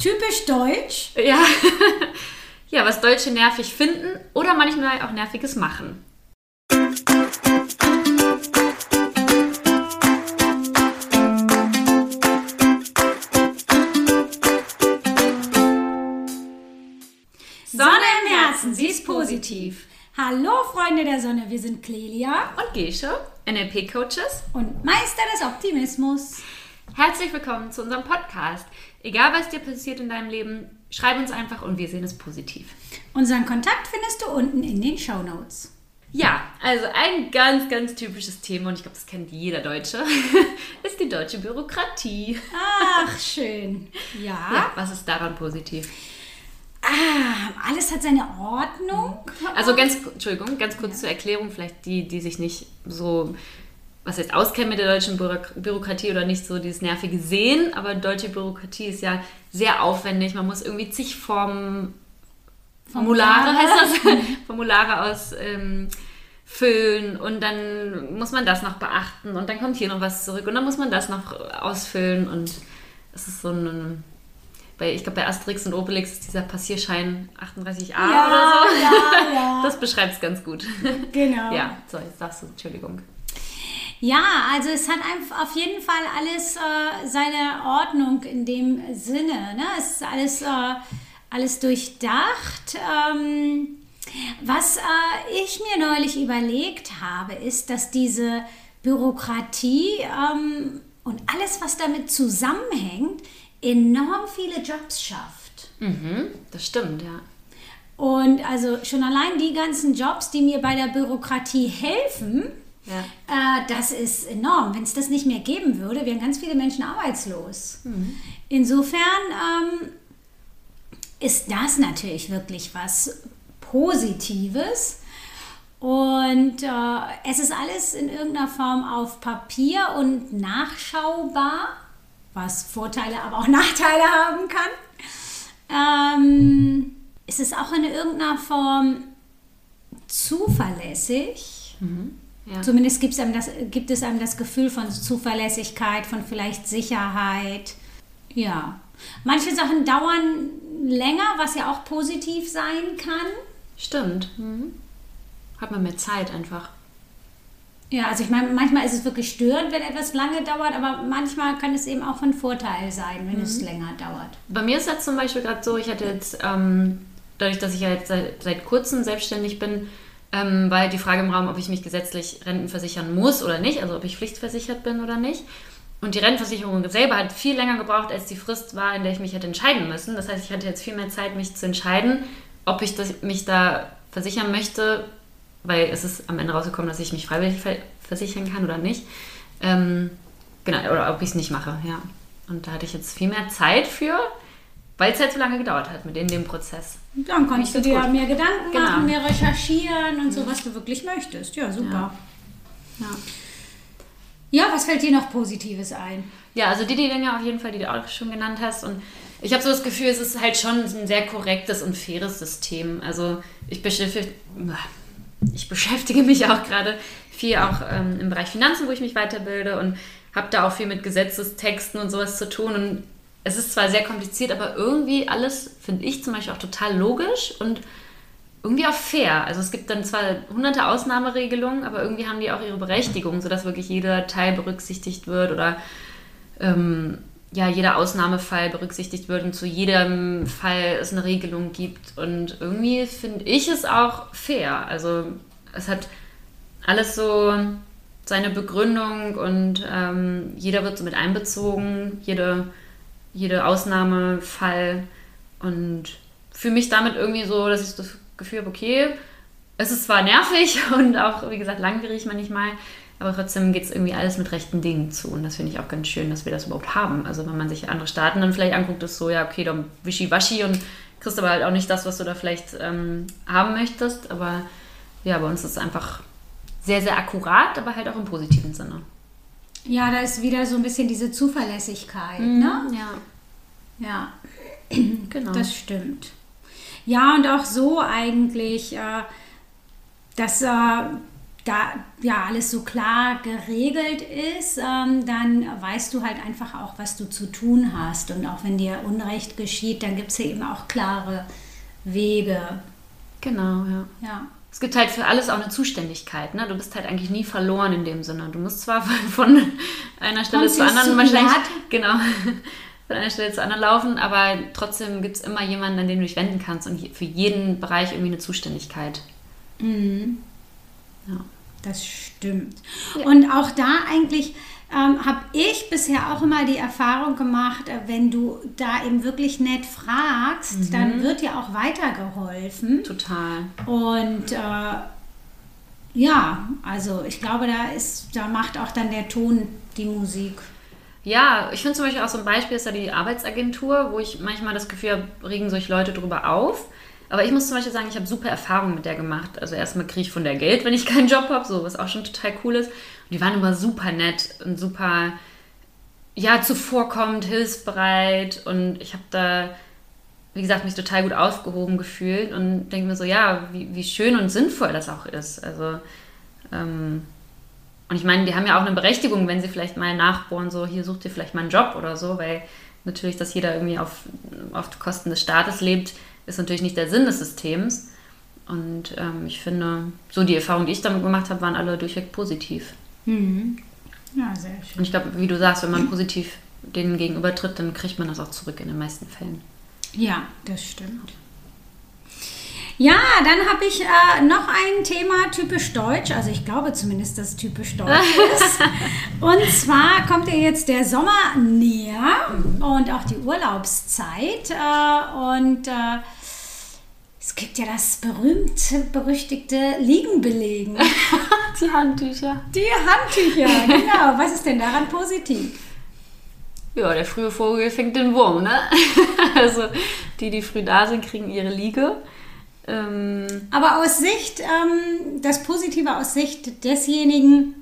Typisch deutsch. Ja. ja, was Deutsche nervig finden oder manchmal auch nerviges machen. Sonne im Herzen, sie ist positiv. Hallo Freunde der Sonne, wir sind Clelia Und Gesche, NLP-Coaches. und Meister des Optimismus. Herzlich willkommen zu unserem Podcast. Egal, was dir passiert in deinem Leben, schreib uns einfach und wir sehen es positiv. Unseren Kontakt findest du unten in den Show Notes. Ja, also ein ganz, ganz typisches Thema und ich glaube, das kennt jeder Deutsche, ist die deutsche Bürokratie. Ach, schön. Ja. Ja, was ist daran positiv? Ah, alles hat seine Ordnung. Also ganz, Entschuldigung, ganz kurz zur Erklärung, vielleicht die, die sich nicht so, was jetzt auskennen mit der deutschen Bürok- Bürokratie oder nicht so dieses nervige sehen, aber deutsche Bürokratie ist ja sehr aufwendig. Man muss irgendwie zig Formen, Formulare heißt das, Formulare aus ähm, füllen und dann muss man das noch beachten und dann kommt hier noch was zurück und dann muss man das noch ausfüllen und es ist so ein bei, ich glaube, bei Asterix und Obelix ist dieser Passierschein 38a Ja, oder so. ja, ja. Das beschreibt es ganz gut. Genau. Ja, so, jetzt darfst du, Entschuldigung. Ja, also es hat auf jeden Fall alles äh, seine Ordnung in dem Sinne. Ne? Es ist alles, äh, alles durchdacht. Ähm, was äh, ich mir neulich überlegt habe, ist, dass diese Bürokratie ähm, und alles, was damit zusammenhängt, enorm viele Jobs schafft. Mhm, das stimmt, ja. Und also schon allein die ganzen Jobs, die mir bei der Bürokratie helfen, Ja. äh, das ist enorm. Wenn es das nicht mehr geben würde, wären ganz viele Menschen arbeitslos. Insofern ähm, ist das natürlich wirklich was Positives. Und äh, es ist alles in irgendeiner Form auf Papier und nachschaubar, was Vorteile, aber auch Nachteile haben kann. Ähm, es ist auch in irgendeiner Form zuverlässig. Ja. Zumindest gibt's einem das, gibt es einem das Gefühl von Zuverlässigkeit, von vielleicht Sicherheit. Ja. Manche Sachen dauern länger, was ja auch positiv sein kann. Stimmt. Mhm. Hat man mehr Zeit einfach. Ja, also ich meine, manchmal ist es wirklich störend, wenn etwas lange dauert, aber manchmal kann es eben auch von Vorteil sein, wenn es länger dauert. Bei mir ist jetzt zum Beispiel gerade so, ich hatte jetzt, ähm, dadurch, dass ich ja jetzt seit, seit kurzem selbstständig bin, ähm, halt die Frage im Raum, ob ich mich gesetzlich rentenversichern muss oder nicht, also ob ich pflichtversichert bin oder nicht. Und die Rentenversicherung selber hat viel länger gebraucht, als die Frist war, in der ich mich hätte entscheiden müssen. Das heißt, ich hatte jetzt viel mehr Zeit, mich zu entscheiden, ob ich das, mich da versichern möchte, weil es ist am Ende rausgekommen, dass ich mich freiwillig ver versichern kann oder nicht. Ähm, genau, oder ob ich es nicht mache, ja. Und da hatte ich jetzt viel mehr Zeit für, weil es halt so lange gedauert hat mit in dem Prozess. Dann kannst du dir gut. mehr Gedanken Genau. machen, mehr recherchieren und so, was du wirklich möchtest. Ja, super. Ja. Ja, was fällt dir noch Positives ein? Ja, also die, die Dinge auf jeden Fall, die du auch schon genannt hast. Und ich habe so das Gefühl, es ist halt schon ein sehr korrektes und faires System. Also ich beschäftige, ich beschäftige mich auch gerade viel auch ähm, im Bereich Finanzen, wo ich mich weiterbilde und habe da auch viel mit Gesetzestexten und sowas zu tun. Und es ist zwar sehr kompliziert, aber irgendwie alles, finde ich zum Beispiel auch total logisch und irgendwie auch fair. Also es gibt dann zwar hunderte Ausnahmeregelungen, aber irgendwie haben die auch ihre Berechtigung, sodass wirklich jeder Teil berücksichtigt wird oder ähm, ja, jeder Ausnahmefall berücksichtigt wird und zu jedem Fall es eine Regelung gibt. Und irgendwie finde ich es auch fair. Also es hat alles so seine Begründung und ähm, jeder wird so mit einbezogen, jede, jede Ausnahmefall und fühle mich damit irgendwie so, dass ich das Gefühl habe, okay, es ist zwar nervig und auch, wie gesagt, langwierig manchmal, aber trotzdem geht es irgendwie alles mit rechten Dingen zu. Und das finde ich auch ganz schön, dass wir das überhaupt haben. Also wenn man sich andere Staaten dann vielleicht anguckt, ist so, ja, okay, dann wischiwaschi und kriegst aber halt auch nicht das, was du da vielleicht ähm, haben möchtest. Aber ja, bei uns ist es einfach sehr, sehr akkurat, aber halt auch im positiven Sinne. Ja, da ist wieder so ein bisschen diese Zuverlässigkeit, ne? Ja, Ja, genau. das stimmt. Ja, und auch so eigentlich, äh, dass äh, da ja alles so klar geregelt ist, ähm, dann weißt du halt einfach auch, was du zu tun hast. Und auch wenn dir Unrecht geschieht, dann gibt es ja eben auch klare Wege. Genau, ja. Ja. Es gibt halt für alles auch eine Zuständigkeit. Ne? Du bist halt eigentlich nie verloren in dem Sinne. Du musst zwar von einer Stelle Kommst zur anderen wahrscheinlich. Genau. Von einer Stelle zur anderen laufen, aber trotzdem gibt es immer jemanden, an den du dich wenden kannst und für jeden Bereich irgendwie eine Zuständigkeit. Mhm. Ja. Das stimmt. Und auch da eigentlich ähm, habe ich bisher auch immer die Erfahrung gemacht, äh, wenn du da eben wirklich nett fragst, dann wird dir auch weitergeholfen. Total. Und äh, ja, also ich glaube, da ist, da macht auch dann der Ton die Musik. Ja, ich finde zum Beispiel auch so ein Beispiel ist ja die Arbeitsagentur, wo ich manchmal das Gefühl habe, regen sich Leute drüber auf. Aber ich muss zum Beispiel sagen, ich habe super Erfahrungen mit der gemacht. Also erstmal kriege ich von der Geld, wenn ich keinen Job habe, so was auch schon total cool ist. Und die waren immer super nett und super, ja, zuvorkommend, hilfsbereit. Und ich habe da, wie gesagt, mich total gut aufgehoben gefühlt und denke mir so, ja, wie, wie schön und sinnvoll das auch ist. Also, ähm, und ich meine, die haben ja auch eine Berechtigung, wenn sie vielleicht mal nachbohren, so hier sucht ihr vielleicht mal einen Job oder so, weil natürlich, dass jeder irgendwie auf, auf Kosten des Staates lebt, ist natürlich nicht der Sinn des Systems. Und ähm, ich finde, so die Erfahrungen, die ich damit gemacht habe, waren alle durchweg positiv. Mhm. Ja, sehr schön. Und ich glaube, wie du sagst, wenn man positiv denen gegenübertritt, dann kriegt man das auch zurück in den meisten Fällen. Ja, das stimmt. Ja, dann habe ich äh, noch ein Thema typisch deutsch, also ich glaube zumindest, dass es typisch deutsch ist. Und zwar kommt ja jetzt der Sommer näher und auch die Urlaubszeit. Äh, und äh, es gibt ja das berühmte, berüchtigte Liegenbelegen. Die Handtücher. Die Handtücher, genau. Was ist denn daran positiv? Ja, der frühe Vogel fängt den Wurm, ne? also die, die früh da sind, kriegen ihre Liege. Ähm, Aber aus Sicht, ähm, das Positive aus Sicht desjenigen,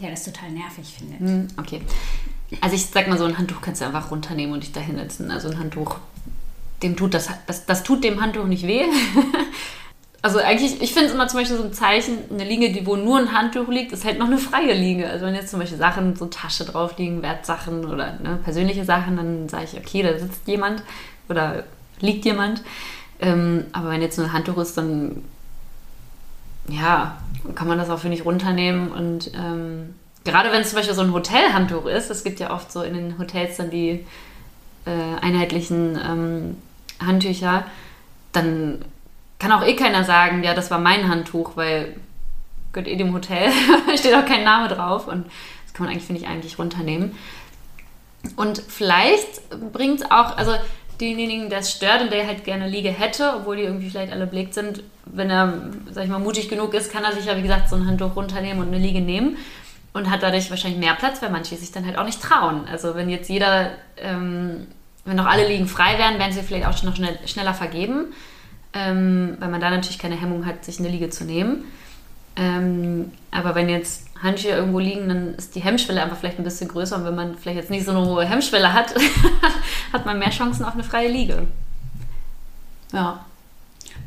der das total nervig findet. Hm, Okay. Also ich sag mal so, ein Handtuch kannst du einfach runternehmen und dich da hinsetzen. Also ein Handtuch, dem tut das, das, das tut dem Handtuch nicht weh. Also eigentlich, ich finde es immer zum Beispiel so ein Zeichen, eine Liege, die wo nur ein Handtuch liegt, ist halt noch eine freie Liege. Also wenn jetzt zum Beispiel Sachen, so Tasche drauf liegen, Wertsachen oder ne, persönliche Sachen, dann sage ich, okay, da sitzt jemand oder liegt jemand. Ähm, aber wenn jetzt nur ein Handtuch ist, dann ja, kann man das auch, finde ich, runternehmen. Und ähm, gerade wenn es zum Beispiel so ein Hotelhandtuch ist, es gibt ja oft so in den Hotels dann die äh, einheitlichen ähm, Handtücher, dann kann auch eh keiner sagen, ja, das war mein Handtuch, weil gehört eh dem Hotel, steht auch kein Name drauf und das kann man eigentlich, finde ich, eigentlich runternehmen. Und vielleicht bringt es auch, also denjenigen, der es stört und der halt gerne Liege hätte, obwohl die irgendwie vielleicht alle belegt sind, wenn er, sag ich mal, mutig genug ist, kann er sich ja, wie gesagt, so ein Handtuch runternehmen und eine Liege nehmen und hat dadurch wahrscheinlich mehr Platz, weil manche sich dann halt auch nicht trauen. Also wenn jetzt jeder, ähm, wenn noch alle Liegen frei wären, wären sie vielleicht auch schon noch schnell, schneller vergeben, ähm, weil man da natürlich keine Hemmung hat, sich eine Liege zu nehmen. Ähm, aber wenn jetzt Handtücher irgendwo liegen, dann ist die Hemmschwelle einfach vielleicht ein bisschen größer. Und wenn man vielleicht jetzt nicht so eine hohe Hemmschwelle hat, hat man mehr Chancen auf eine freie Liege. Ja.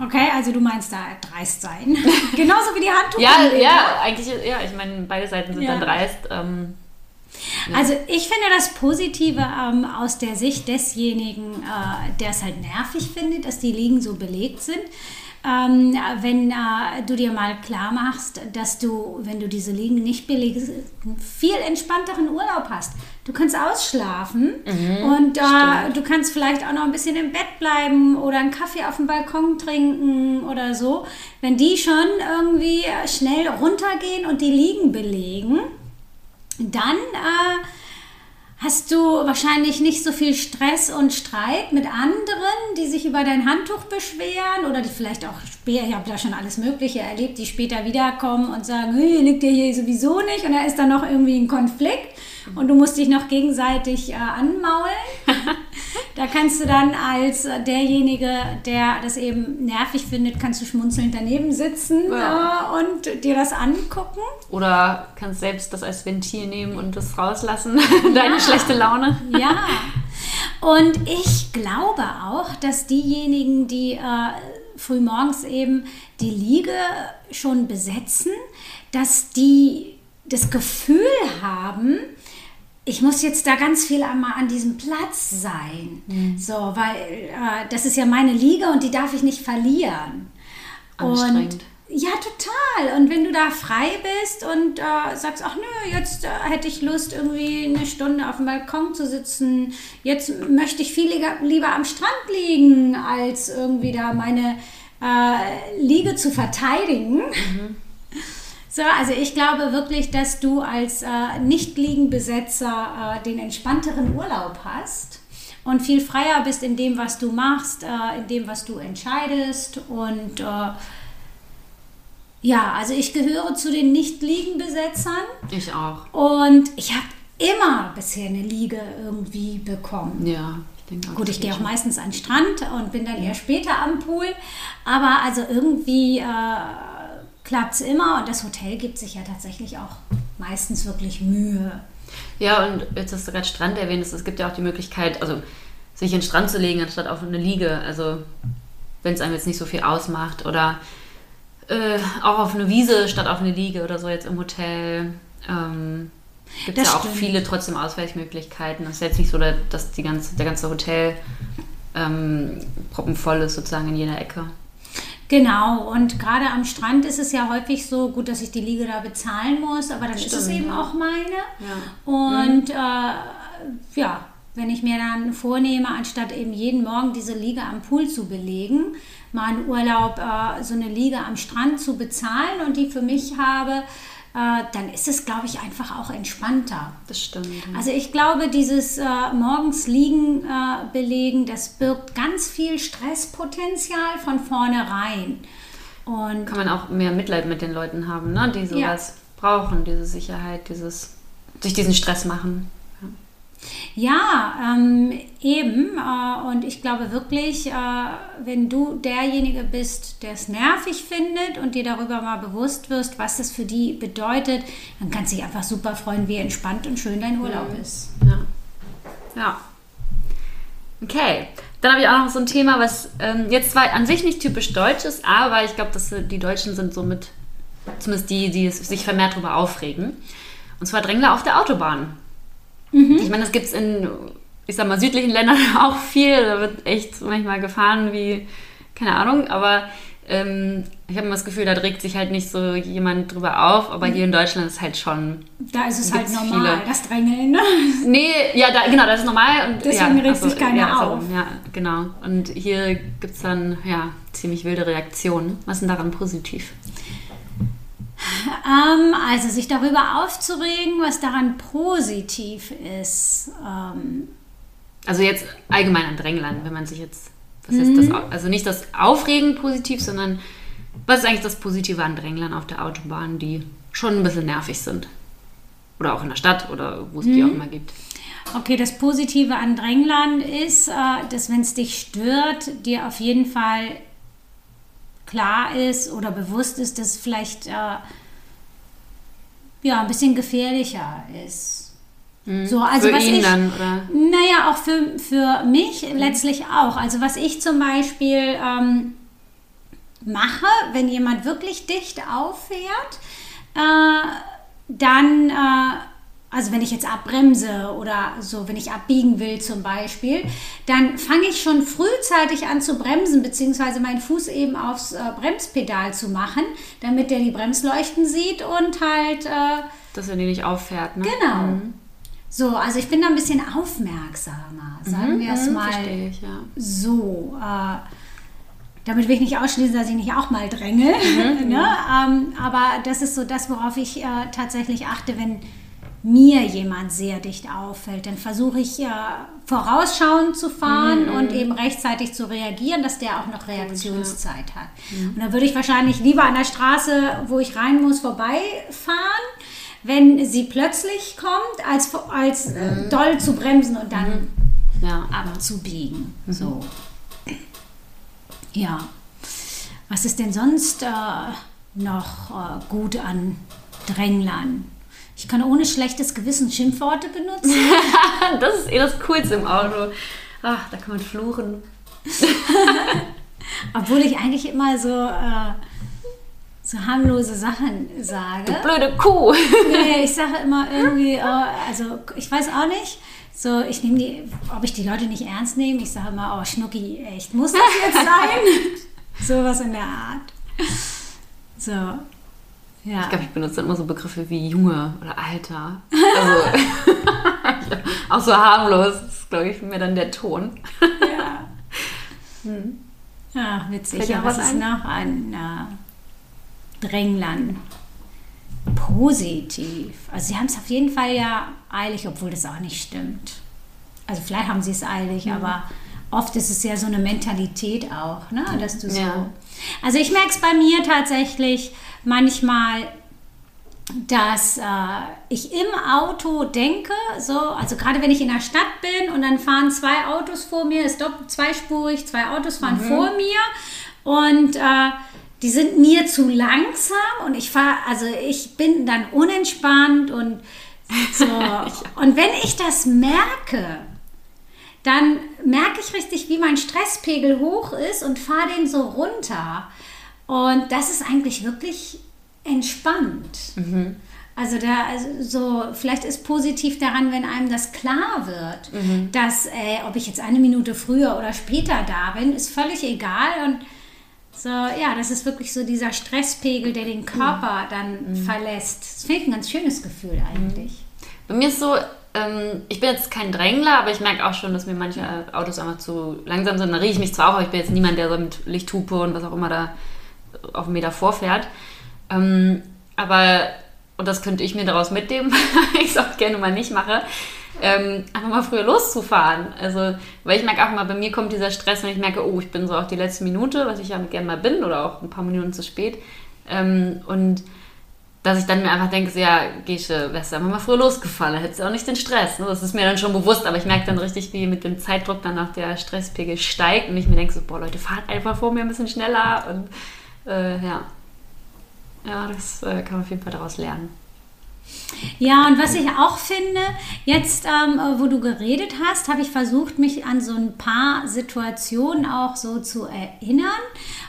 Okay, also du meinst da dreist sein. Genauso wie die Handtuch. Ja, ja, eigentlich, ja, ich meine, beide Seiten sind Ja. dann dreist. Ähm, Also ich finde das Positive ähm, aus der Sicht desjenigen, äh, der es halt nervig findet, dass die Liegen so belegt sind. Ähm, wenn äh, du dir mal klar machst, dass du, wenn du diese Liegen nicht belegst, einen viel entspannteren Urlaub hast. Du kannst ausschlafen und äh, du kannst vielleicht auch noch ein bisschen im Bett bleiben oder einen Kaffee auf dem Balkon trinken oder so. Wenn die schon irgendwie schnell runtergehen und die Liegen belegen, dann äh, hast du wahrscheinlich nicht so viel Stress und Streit mit anderen, die sich über dein Handtuch beschweren oder die vielleicht auch später, ich habe da schon alles Mögliche erlebt, die später wiederkommen und sagen, hey, liegt der hier sowieso nicht und da ist dann noch irgendwie ein Konflikt und du musst dich noch gegenseitig äh, anmaulen. Da kannst du dann als äh, derjenige, der das eben nervig findet, kannst du schmunzelnd daneben sitzen Ja. äh, und dir das angucken. oder kannst selbst das als Ventil nehmen und das rauslassen, deine schlechte Laune. Ja. Und ich glaube auch, dass diejenigen, die äh, frühmorgens eben die Liege schon besetzen, dass die das Gefühl haben, ich muss jetzt da ganz viel einmal an diesem Platz sein. Mhm. So, weil äh, das ist ja meine Liga und die darf ich nicht verlieren. Und ja, total. Und wenn du da frei bist und äh, sagst, ach nö, jetzt äh, hätte ich Lust, irgendwie eine Stunde auf dem Balkon zu sitzen, jetzt möchte ich viel lieber, lieber am Strand liegen, als irgendwie da meine äh, Liege zu verteidigen. Mhm. So, also ich glaube wirklich, dass du als äh, Nicht-Liegenbesetzer äh, den entspannteren Urlaub hast und viel freier bist in dem, was du machst, äh, in dem, was du entscheidest. Und äh, ja, also ich gehöre zu den Nicht-Liegenbesetzern. Ich auch. Und ich habe immer bisher eine Liege irgendwie bekommen. Ja. Ich Gut, ich gehe auch meistens an den Strand und bin dann eher später am Pool. Aber also irgendwie äh, klappt es immer und das Hotel gibt sich ja tatsächlich auch meistens wirklich Mühe. Ja, und jetzt hast du gerade Strand erwähnt, es gibt ja auch die Möglichkeit, also sich in den Strand zu legen, anstatt auf eine Liege. Also wenn es einem jetzt nicht so viel ausmacht oder äh, auch auf eine Wiese statt auf eine Liege oder so jetzt im Hotel. Ähm, gibt es ja auch stimmt. viele trotzdem Ausweichmöglichkeiten. Es ist jetzt nicht so, dass die ganze, der ganze Hotel ähm, proppenvoll ist sozusagen in jeder Ecke. Genau, und gerade am Strand ist es ja häufig so, gut, dass ich die Liege da bezahlen muss, aber dann Stimmt, ist es eben auch meine. Ja. Und mhm. äh, ja, wenn ich mir dann vornehme, anstatt eben jeden Morgen diese Liege am Pool zu belegen, mal einen Urlaub, äh, so eine Liege am Strand zu bezahlen und die für mich habe, dann ist es, glaube ich, einfach auch entspannter. Das stimmt. Also ich glaube, dieses äh, morgens liegen äh, belegen, das birgt ganz viel Stresspotenzial von vornherein. Und Kann man auch mehr Mitleid mit den Leuten haben, ne? die sowas ja. brauchen, diese Sicherheit, dieses sich diesen Stress machen. Ja, ähm, eben. Äh, und ich glaube wirklich, äh, wenn du derjenige bist, der es nervig findet und dir darüber mal bewusst wirst, was das für die bedeutet, dann kannst du dich einfach super freuen, wie entspannt und schön dein Urlaub mhm. ist. Ja. Ja. Okay. Dann habe ich auch noch so ein Thema, was ähm, jetzt zwar an sich nicht typisch deutsch ist, aber ich glaube, dass die Deutschen sind somit, zumindest die, die sich vermehrt darüber aufregen. Und zwar Drängler auf der Autobahn. Mhm. Ich meine, das gibt es in, ich sag mal, südlichen Ländern auch viel. Da wird echt manchmal gefahren wie, keine Ahnung, aber ähm, ich habe immer das Gefühl, da regt sich halt nicht so jemand drüber auf, aber hier in Deutschland ist halt schon. Da ist es halt normal, viele. das Drängeln, ne? Nee, ja, da, genau, das ist normal. Und, Deswegen ja, regt also, sich keiner ja, auf. So, ja, genau. Und hier gibt es dann, ja, ziemlich wilde Reaktionen. Was ist denn daran positiv? Ähm, also sich darüber aufzuregen, was daran positiv ist. Ähm, also jetzt allgemein an Dränglern, wenn man sich jetzt, was heißt das, mhm. also nicht das Aufregen positiv, sondern was ist eigentlich das Positive an Dränglern auf der Autobahn, die schon ein bisschen nervig sind? Oder auch in der Stadt oder wo es die auch mhm. immer gibt. Okay, das Positive an Dränglern ist, äh, dass wenn es dich stört, dir auf jeden Fall klar ist oder bewusst ist, dass vielleicht äh, ja, ein bisschen gefährlicher ist. Mhm. So, also für was ihn ich, dann, oder? Naja, auch für, für mich mhm. letztlich auch. Also was ich zum Beispiel ähm, mache, wenn jemand wirklich dicht auffährt, äh, dann äh, also wenn ich jetzt abbremse oder so, wenn ich abbiegen will zum Beispiel, dann fange ich schon frühzeitig an zu bremsen, beziehungsweise meinen Fuß eben aufs äh, Bremspedal zu machen, damit der die Bremsleuchten sieht und halt... Äh, Dass er die nicht auffährt, ne? Genau. Mhm. So, also ich bin da ein bisschen aufmerksamer, sagen mhm, wir es mhm, mal ich, ja. so. Äh, damit will ich nicht ausschließen, dass ich nicht auch mal dränge. Mhm, ne? ähm, aber das ist so das, worauf ich äh, tatsächlich achte, wenn mir jemand sehr dicht auffällt, dann versuche ich ja vorausschauend zu fahren mhm. und eben rechtzeitig zu reagieren, dass der auch noch Reaktionszeit hat. Mhm. Und dann würde ich wahrscheinlich lieber an der Straße, wo ich rein muss, vorbeifahren, wenn sie plötzlich kommt, als, als äh, mhm. doll zu bremsen und dann mhm. ja. abzubiegen. Mhm. So. Ja. Was ist denn sonst äh, noch äh, gut an Dränglern? Ich kann ohne schlechtes Gewissen Schimpfworte benutzen. das ist eh das Coolste im Auto. Ach, da kann man fluchen. Obwohl ich eigentlich immer so, äh, so harmlose Sachen sage. Du blöde Kuh. Nee, ich sage immer irgendwie, äh, also ich weiß auch nicht, so, ich nehme die, ob ich die Leute nicht ernst nehme. Ich sage immer, oh Schnucki, echt, muss das jetzt sein? Sowas in der Art. So. Ja. Ich glaube, ich benutze immer so Begriffe wie Junge oder Alter. Also, auch so harmlos ist, glaube ich, für mir dann der Ton. Ja. Hm. Ja, witzig. Fällt Ja, was ist ein? noch an äh, Dränglern? Positiv. Also sie haben es auf jeden Fall ja eilig, obwohl das auch nicht stimmt. Also vielleicht haben sie es eilig, Mhm. aber oft ist es ja so eine Mentalität auch, ne? dass du so... Ja. Also ich merke es bei mir tatsächlich manchmal, dass äh, ich im Auto denke, so, also gerade wenn ich in der Stadt bin und dann fahren zwei Autos vor mir, ist doppelt zweispurig, zwei Autos fahren vor mir und äh, die sind mir zu langsam und ich fahre, also ich bin dann unentspannt und so. und wenn ich das merke, dann merke ich richtig, wie mein Stresspegel hoch ist und fahre den so runter. Und das ist eigentlich wirklich entspannt. Also da, also so, vielleicht ist positiv daran, wenn einem das klar wird, dass, äh, ob ich jetzt eine Minute früher oder später da bin, ist völlig egal. Und so, ja, das ist wirklich so dieser Stresspegel, der den Körper dann verlässt. Das finde ich ein ganz schönes Gefühl eigentlich. Bei mir ist so, ähm, ich bin jetzt kein Drängler, aber ich merke auch schon, dass mir manche Autos einfach zu langsam sind. Da rieche ich mich zwar auch, aber ich bin jetzt niemand, der so mit Lichthupe und was auch immer da auf einen Meter vorfährt. Ähm, aber, und das könnte ich mir daraus mitnehmen, weil ich es auch gerne mal nicht mache, ähm, einfach mal früher loszufahren. Also, weil ich merke auch mal, bei mir kommt dieser Stress, wenn ich merke, oh, ich bin so auf die letzte Minute, was ich ja gerne mal bin, oder auch ein paar Minuten zu spät. Ähm, und dass ich dann mir einfach denke, so, ja, Gesche, wärst du einfach mal früher losgefahren, hättest du auch nicht den Stress. Ne? Das ist mir dann schon bewusst, aber ich merke dann richtig, wie mit dem Zeitdruck dann auch der Stresspegel steigt und ich mir denke so, boah, Leute, fahrt einfach vor mir ein bisschen schneller und äh, ja. Ja, das äh, kann man auf jeden Fall daraus lernen. Ja, und was ich auch finde, jetzt, ähm, wo du geredet hast, habe ich versucht, mich an so ein paar Situationen auch so zu erinnern.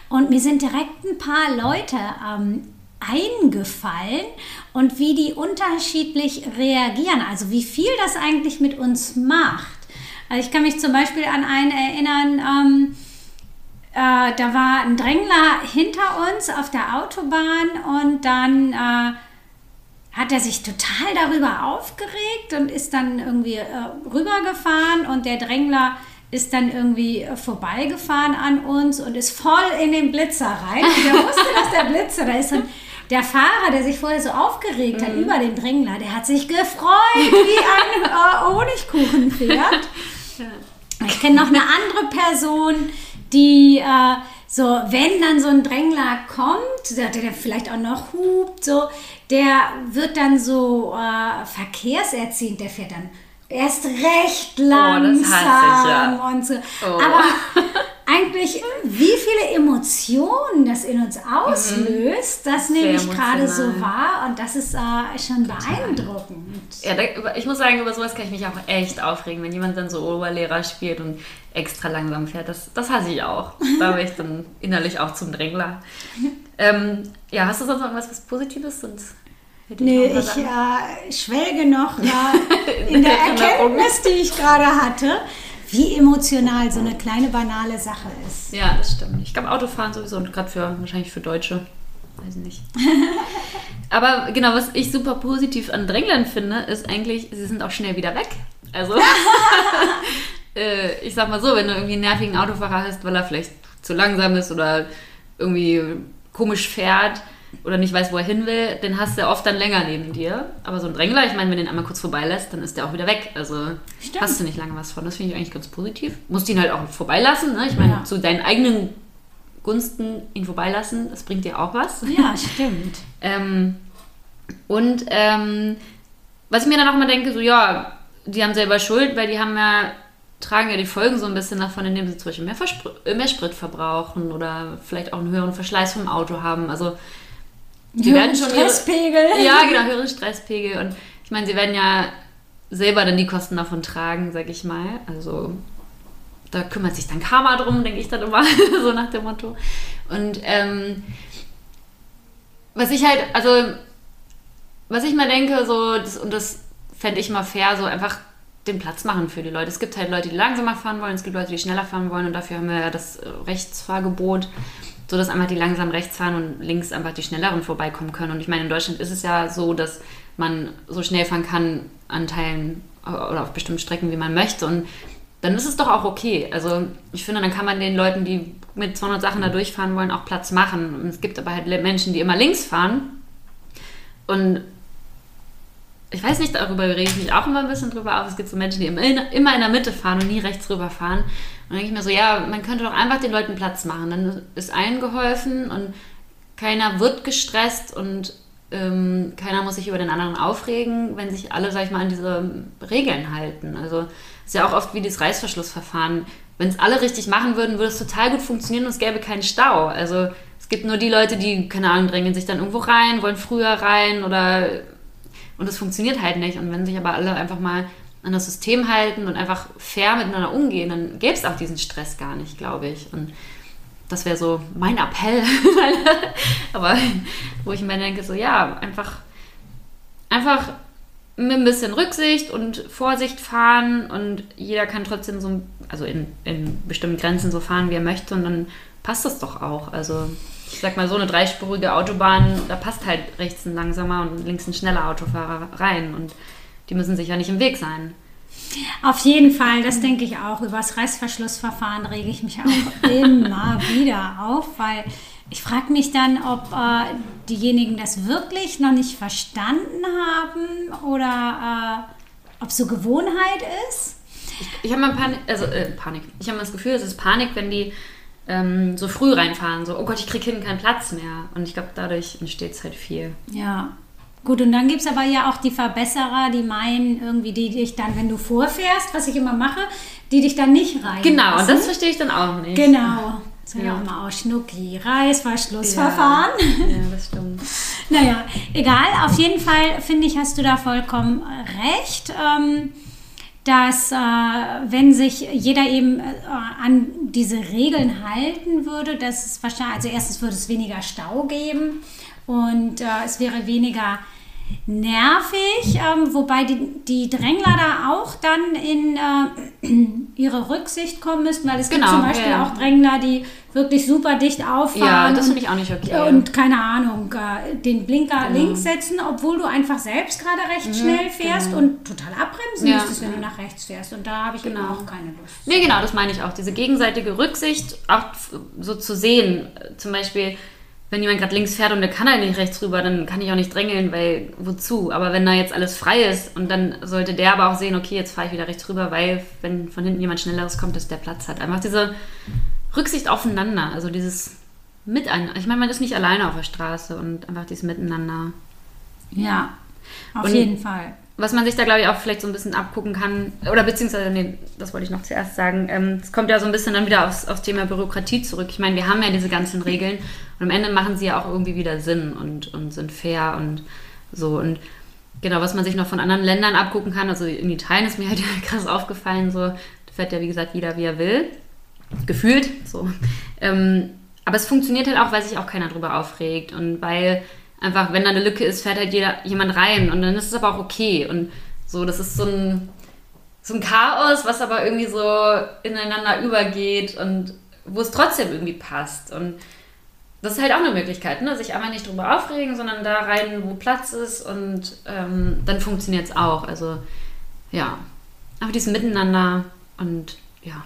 Und mir sind direkt ein paar Leute ähm, eingefallen und wie die unterschiedlich reagieren. Also wie viel das eigentlich mit uns macht. Also ich kann mich zum Beispiel an einen erinnern, ähm, äh, da war ein Drängler hinter uns auf der Autobahn und dann äh, hat er sich total darüber aufgeregt und ist dann irgendwie äh, rübergefahren und der Drängler ist dann irgendwie äh, vorbeigefahren an uns und ist voll in den Blitzer rein. Und der wusste, dass der Blitzer, da ist dann der Fahrer, der sich vorher so aufgeregt hat über den Drängler, der hat sich gefreut wie ein äh, Honigkuchenpferd. Ich kenne noch eine andere Person, die äh, so, wenn dann so ein Drängler kommt, der, der vielleicht auch noch hupt, so, der wird dann so äh, verkehrserziehend, der fährt dann erst recht langsam das hasse ich, ja. und so. Oh. Aber eigentlich, wie viele Emotionen das in uns auslöst, das nehme ich gerade so wahr und das ist äh, schon beeindruckend. Ja, da, ich muss sagen, über sowas kann ich mich auch echt aufregen, wenn jemand dann so Oberlehrer spielt und extra langsam fährt. Das, das hasse ich auch. Da bin ich dann innerlich auch zum Drängler. Ähm, ja, hast du sonst noch irgendwas was Positives? Sonst hätte Nee, ich Sachen. äh, schwelge noch äh, in der Erinnerung. Erkenntnis, die ich gerade hatte, wie emotional so eine kleine banale Sache ist. Ja, das stimmt. Ich glaube, Autofahren sowieso und gerade für, wahrscheinlich für Deutsche. Weiß nicht. Aber genau, was ich super positiv an Dränglern finde, ist eigentlich, sie sind auch schnell wieder weg. Also, äh, ich sag mal so, wenn du irgendwie einen nervigen Autofahrer hast, weil er vielleicht zu langsam ist oder irgendwie komisch fährt oder nicht weiß, wo er hin will, den hast du oft dann länger neben dir. Aber so ein Drängler, ich meine, wenn du den einmal kurz vorbeilässt, dann ist der auch wieder weg. Also Stimmt. hast du nicht lange was von. Das finde ich eigentlich ganz positiv. Musst ihn halt auch vorbeilassen. Ne? Ich meine, Ja. zu deinen eigenen Gunsten ihn vorbeilassen, das bringt dir auch was. Ja, stimmt. Ähm, und ähm, was ich mir dann auch immer denke, so ja, die haben selber Schuld, weil die haben ja, tragen ja die Folgen so ein bisschen davon, indem sie zum Beispiel mehr, Verspr äh, mehr Sprit verbrauchen oder vielleicht auch einen höheren Verschleiß vom Auto haben. Also die werden schon ihre- Stresspegel. ja, genau, höheren Stresspegel. Und ich meine, sie werden ja selber dann die Kosten davon tragen, sag ich mal. Also da kümmert sich dann Karma drum, denke ich dann immer, so nach dem Motto. Und ähm, was ich halt, also was ich mal denke, so, das, und das fände ich mal fair, so einfach den Platz machen für die Leute. Es gibt halt Leute, die langsamer fahren wollen, es gibt Leute, die schneller fahren wollen und dafür haben wir ja das Rechtsfahrgebot, so dass einfach die langsam rechts fahren und links einfach die schnelleren vorbeikommen können. Und ich meine, in Deutschland ist es ja so, dass man so schnell fahren kann an Teilen oder auf bestimmten Strecken, wie man möchte. Und dann ist es doch auch okay. Also ich finde, dann kann man den Leuten, die mit 200 Sachen da durchfahren wollen, auch Platz machen. Und es gibt aber halt Menschen, die immer links fahren. Und ich weiß nicht, darüber rede ich mich auch immer ein bisschen drüber auf. Es gibt so Menschen, die immer in, der Mitte fahren und nie rechts rüber fahren. Dann denke ich mir so, ja, man könnte doch einfach den Leuten Platz machen. Dann ist allen geholfen und keiner wird gestresst und ähm, keiner muss sich über den anderen aufregen, wenn sich alle, sag ich mal, an diese Regeln halten. Also ist ja auch oft wie das Reißverschlussverfahren. Wenn es alle richtig machen würden, würde es total gut funktionieren und es gäbe keinen Stau. Also es gibt nur die Leute, die, keine Ahnung, drängen sich dann irgendwo rein, wollen früher rein oder und das funktioniert halt nicht. Und wenn sich aber alle einfach mal an das System halten und einfach fair miteinander umgehen, dann gäbe es auch diesen Stress gar nicht, glaube ich. Und das wäre so mein Appell. Aber wo ich mir denke, so ja, einfach, einfach mit ein bisschen Rücksicht und Vorsicht fahren und jeder kann trotzdem so, also in, in bestimmten Grenzen so fahren, wie er möchte und dann passt das doch auch. Also ich sag mal, so eine dreispurige Autobahn, da passt halt rechts ein langsamer und links ein schneller Autofahrer rein und die müssen sich ja nicht im Weg sein. Auf jeden Fall, das denke ich auch. Über das Reißverschlussverfahren rege ich mich auch immer wieder auf, weil ich frage mich dann, ob äh, diejenigen das wirklich noch nicht verstanden haben oder äh, ob es so Gewohnheit ist. Ich, ich habe mal Panik, also äh, Panik. Ich habe das Gefühl, es ist Panik, wenn die ähm, so früh reinfahren, so, oh Gott, ich kriege hinten keinen Platz mehr. Und ich glaube, dadurch entsteht es halt viel. Ja, Gut, und dann gibt es aber ja auch die Verbesserer, die meinen irgendwie, die dich dann, wenn du vorfährst, was ich immer mache, die dich dann nicht rein. Genau, und das verstehe ich dann auch nicht. Genau. Das ja. auch immer auch Schnucki, Reißverschlussverfahren. Ja, ja, das stimmt. naja, egal, auf jeden Fall finde ich, hast du da vollkommen recht. Ähm, dass äh, wenn sich jeder eben äh, an diese Regeln halten würde, dass es wahrscheinlich, also erstens würde es weniger Stau geben und äh, es wäre weniger nervig, ähm, wobei die, die Drängler da auch dann in äh, ihre Rücksicht kommen müssten, weil es genau, gibt zum Beispiel ja. auch Drängler, die wirklich super dicht auffahren. Ja, das finde ich auch nicht okay. Und keine Ahnung, äh, den Blinker genau. links setzen, obwohl du einfach selbst gerade recht mhm, schnell fährst genau. und total abbremsen ja. müsstest, wenn du nach rechts fährst. Und da habe ich genau. auch keine Lust. Nee, genau, das meine ich auch. Diese gegenseitige Rücksicht auch so zu sehen. Zum Beispiel wenn jemand gerade links fährt und der kann halt nicht rechts rüber, dann kann ich auch nicht drängeln, weil wozu? Aber wenn da jetzt alles frei ist und dann sollte der aber auch sehen, okay, jetzt fahre ich wieder rechts rüber, weil wenn von hinten jemand Schnelleres kommt, dass der Platz hat. Einfach diese Rücksicht aufeinander, also dieses Miteinander. Ich meine, man ist nicht alleine auf der Straße und einfach dieses Miteinander. Ja, auf und jeden Fall was man sich da, glaube ich, auch vielleicht so ein bisschen abgucken kann, oder beziehungsweise, nee, das wollte ich noch zuerst sagen, ähm, es kommt ja so ein bisschen dann wieder aufs, aufs Thema Bürokratie zurück. Ich meine, wir haben ja diese ganzen Regeln und am Ende machen sie ja auch irgendwie wieder Sinn und, und sind fair und so. Und genau, was man sich noch von anderen Ländern abgucken kann, also in Italien ist mir halt krass aufgefallen, so, fährt ja, wie gesagt, jeder wie er will. Gefühlt, so. Ähm, aber es funktioniert halt auch, weil sich auch keiner drüber aufregt und weil einfach, wenn da eine Lücke ist, fährt halt jeder, jemand rein und dann ist es aber auch okay. Und so, das ist so ein, so ein Chaos, was aber irgendwie so ineinander übergeht und wo es trotzdem irgendwie passt. Und das ist halt auch eine Möglichkeit, ne? sich einfach nicht drüber aufregen, sondern da rein, wo Platz ist und ähm, dann funktioniert es auch. Also ja, einfach dieses Miteinander und ja.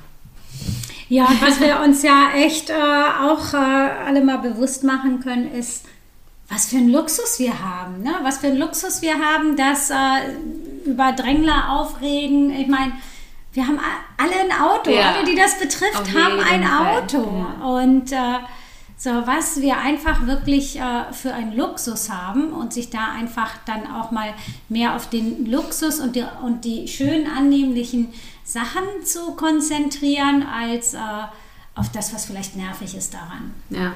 Ja, was wir uns ja echt äh, auch äh, alle mal bewusst machen können, ist, was für ein Luxus wir haben, ne? was für ein Luxus wir haben, dass äh, über Drängler aufregen. Ich meine, wir haben alle ein Auto, ja. alle, die das betrifft, haben ein Auto. Ja. Und äh, so, was wir einfach wirklich äh, für einen Luxus haben und sich da einfach dann auch mal mehr auf den Luxus und die, und die schön annehmlichen Sachen zu konzentrieren, als äh, auf das, was vielleicht nervig ist daran. Ja.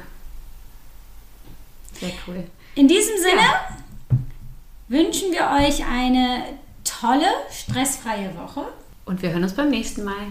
Sehr cool. In diesem Sinne ja. wünschen wir euch eine tolle, stressfreie Woche. Und wir hören uns beim nächsten Mal.